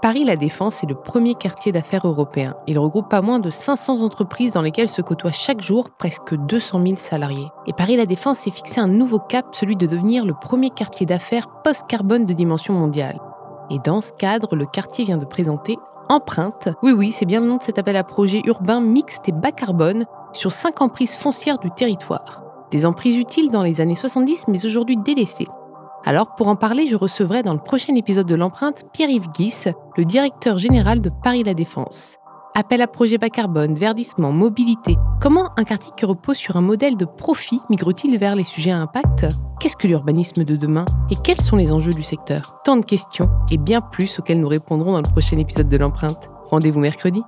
Paris La Défense est le premier quartier d'affaires européen. Il regroupe pas moins de 500 entreprises dans lesquelles se côtoient chaque jour presque 200 000 salariés. Et Paris La Défense s'est fixé un nouveau cap, celui de devenir le premier quartier d'affaires post-carbone de dimension mondiale. Et dans ce cadre, le quartier vient de présenter Empreinte. Oui, oui, c'est bien le nom de cet appel à projet urbain mixte et bas carbone sur cinq emprises foncières du territoire. Des emprises utiles dans les années 70, mais aujourd'hui délaissées. Alors, pour en parler, je recevrai dans le prochain épisode de l'empreinte Pierre-Yves Guis, le directeur général de Paris La Défense. Appel à projet bas carbone, verdissement, mobilité. Comment un quartier qui repose sur un modèle de profit migre-t-il vers les sujets à impact? Qu'est-ce que l'urbanisme de demain? Et quels sont les enjeux du secteur? Tant de questions et bien plus auxquelles nous répondrons dans le prochain épisode de l'empreinte. Rendez-vous mercredi.